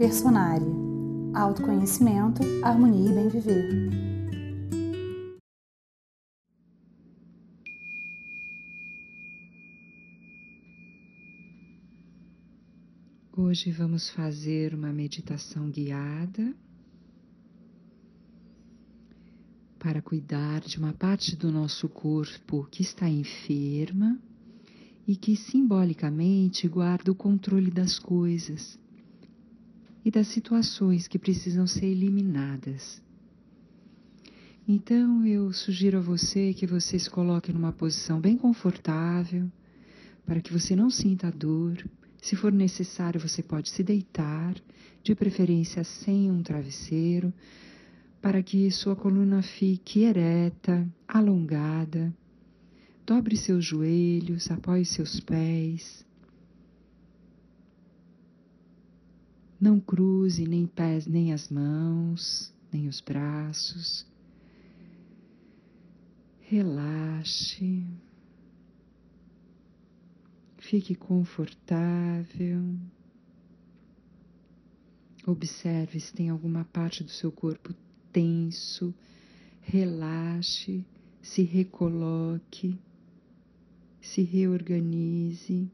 Personária. Autoconhecimento, harmonia e bem viver. Hoje vamos fazer uma meditação guiada para cuidar de uma parte do nosso corpo que está enferma e que simbolicamente guarda o controle das coisas e das situações que precisam ser eliminadas. Então eu sugiro a você que você se coloque numa posição bem confortável, para que você não sinta dor. Se for necessário, você pode se deitar, de preferência sem um travesseiro, para que sua coluna fique ereta, alongada. Dobre seus joelhos, apoie seus pés. Não cruze nem pés, nem as mãos, nem os braços. Relaxe. Fique confortável. Observe se tem alguma parte do seu corpo tenso, relaxe, se recoloque, se reorganize.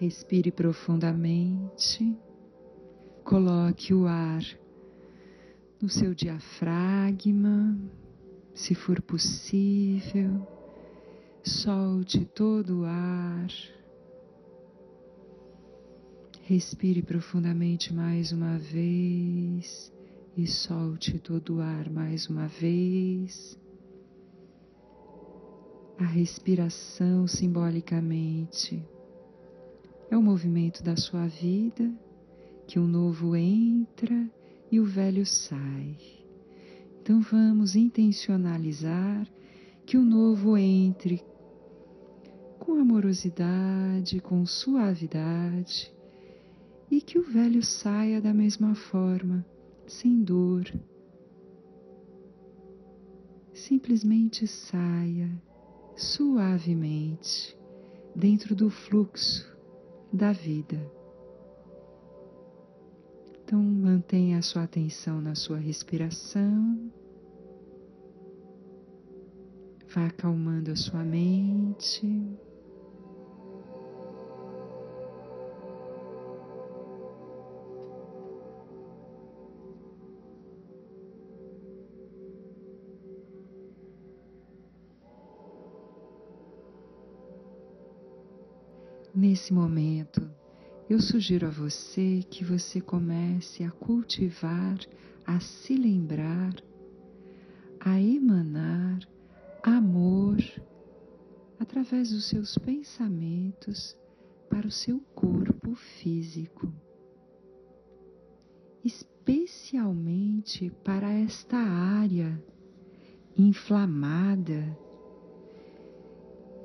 Respire profundamente, coloque o ar no seu diafragma, se for possível, solte todo o ar. Respire profundamente mais uma vez e solte todo o ar mais uma vez. A respiração simbolicamente é o movimento da sua vida que o novo entra e o velho sai. Então vamos intencionalizar que o novo entre com amorosidade, com suavidade e que o velho saia da mesma forma, sem dor. Simplesmente saia suavemente dentro do fluxo da vida. Então, mantenha a sua atenção na sua respiração. Vá acalmando a sua mente. Nesse momento, eu sugiro a você que você comece a cultivar, a se lembrar, a emanar amor através dos seus pensamentos para o seu corpo físico, especialmente para esta área inflamada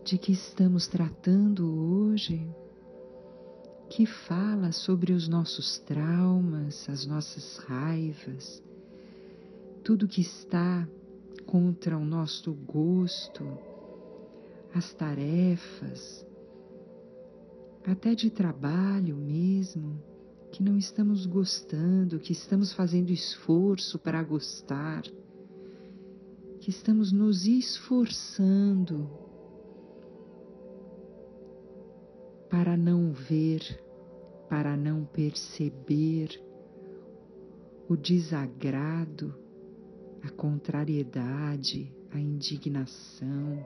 de que estamos tratando hoje, que fala sobre os nossos traumas, as nossas raivas, tudo que está contra o nosso gosto, as tarefas, até de trabalho mesmo, que não estamos gostando, que estamos fazendo esforço para gostar, que estamos nos esforçando para não ver, para não perceber o desagrado, a contrariedade, a indignação,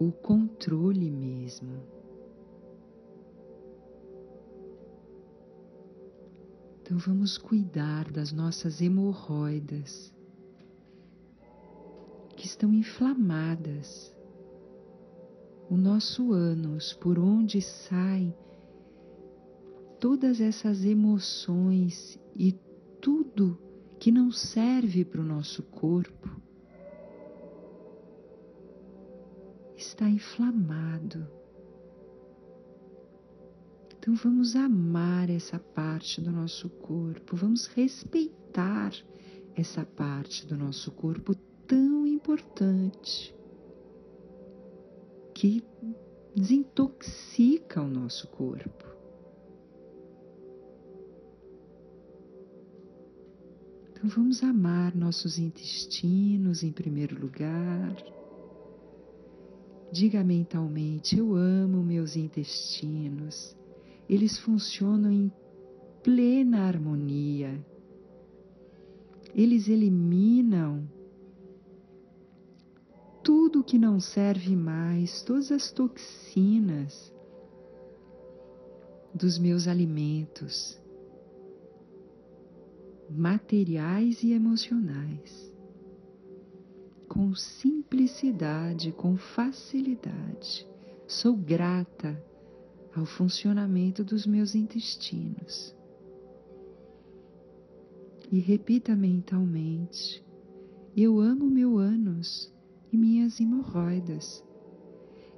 o controle mesmo. Então vamos cuidar das nossas hemorroidas que estão inflamadas o nosso ânus, por onde saem todas essas emoções e tudo que não serve para o nosso corpo, está inflamado. Então vamos amar essa parte do nosso corpo, vamos respeitar essa parte do nosso corpo tão importante. Que desintoxica o nosso corpo. Então vamos amar nossos intestinos em primeiro lugar. Diga mentalmente: Eu amo meus intestinos. Eles funcionam em plena harmonia. Eles eliminam tudo que não serve mais, todas as toxinas dos meus alimentos, materiais e emocionais com simplicidade, com facilidade. Sou grata ao funcionamento dos meus intestinos. E repita mentalmente: Eu amo meu ânus e minhas hemorroidas,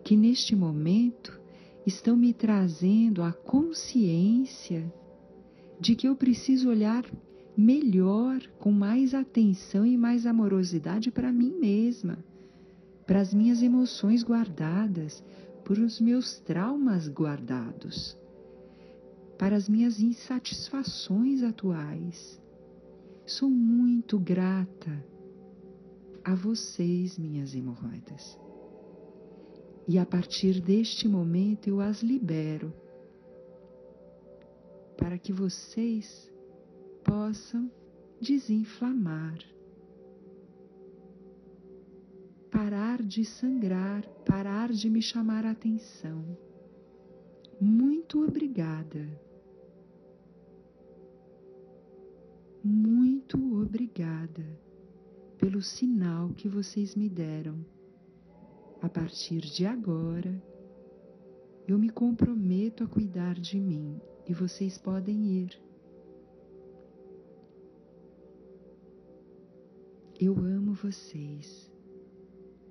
que neste momento estão me trazendo a consciência de que eu preciso olhar melhor, com mais atenção e mais amorosidade para mim mesma, para as minhas emoções guardadas, por os meus traumas guardados, para as minhas insatisfações atuais. Sou muito grata a vocês, minhas hemorroidas. E a partir deste momento eu as libero para que vocês possam desinflamar, parar de sangrar, parar de me chamar a atenção. Muito obrigada. Muito obrigada pelo sinal que vocês me deram. A partir de agora, eu me comprometo a cuidar de mim e vocês podem ir. Eu amo vocês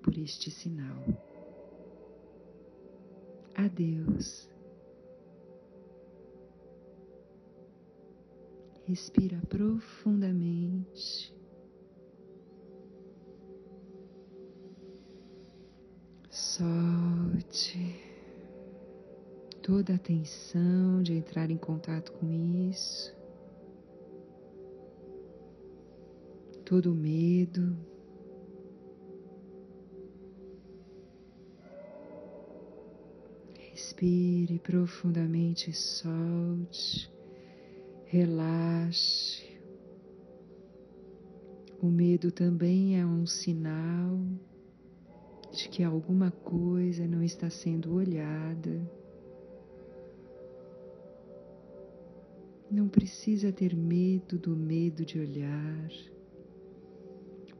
por este sinal. Adeus. Respira profundamente. Solte toda a tensão de entrar em contato com isso. todo o medo. Respire profundamente, solte, relaxe. O medo também é um sinal de que alguma coisa não está sendo olhada. Não precisa ter medo do medo de olhar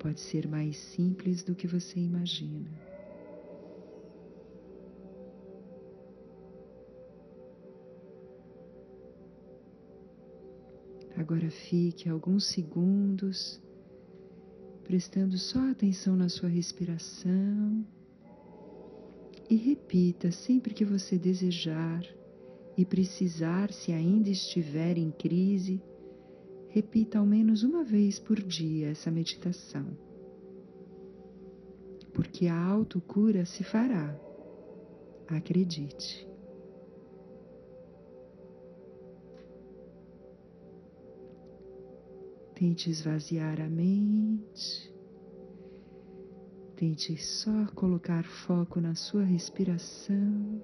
pode ser mais simples do que você imagina. Agora fique alguns segundos prestando só atenção na sua respiração. E repita sempre que você desejar e precisar, se ainda estiver em crise Repita ao menos uma vez por dia essa meditação, porque a autocura se fará, acredite. Tente esvaziar a mente. Tente só colocar foco na sua respiração.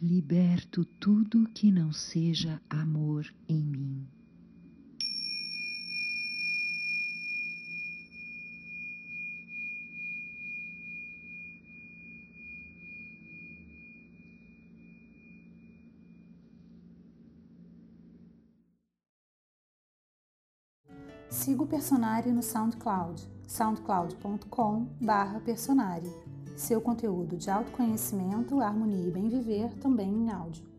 liberto tudo que não seja amor em mim. Siga o Personário no SoundCloud, soundcloud.com/personário. Seu conteúdo de autoconhecimento, harmonia e bem viver também em áudio.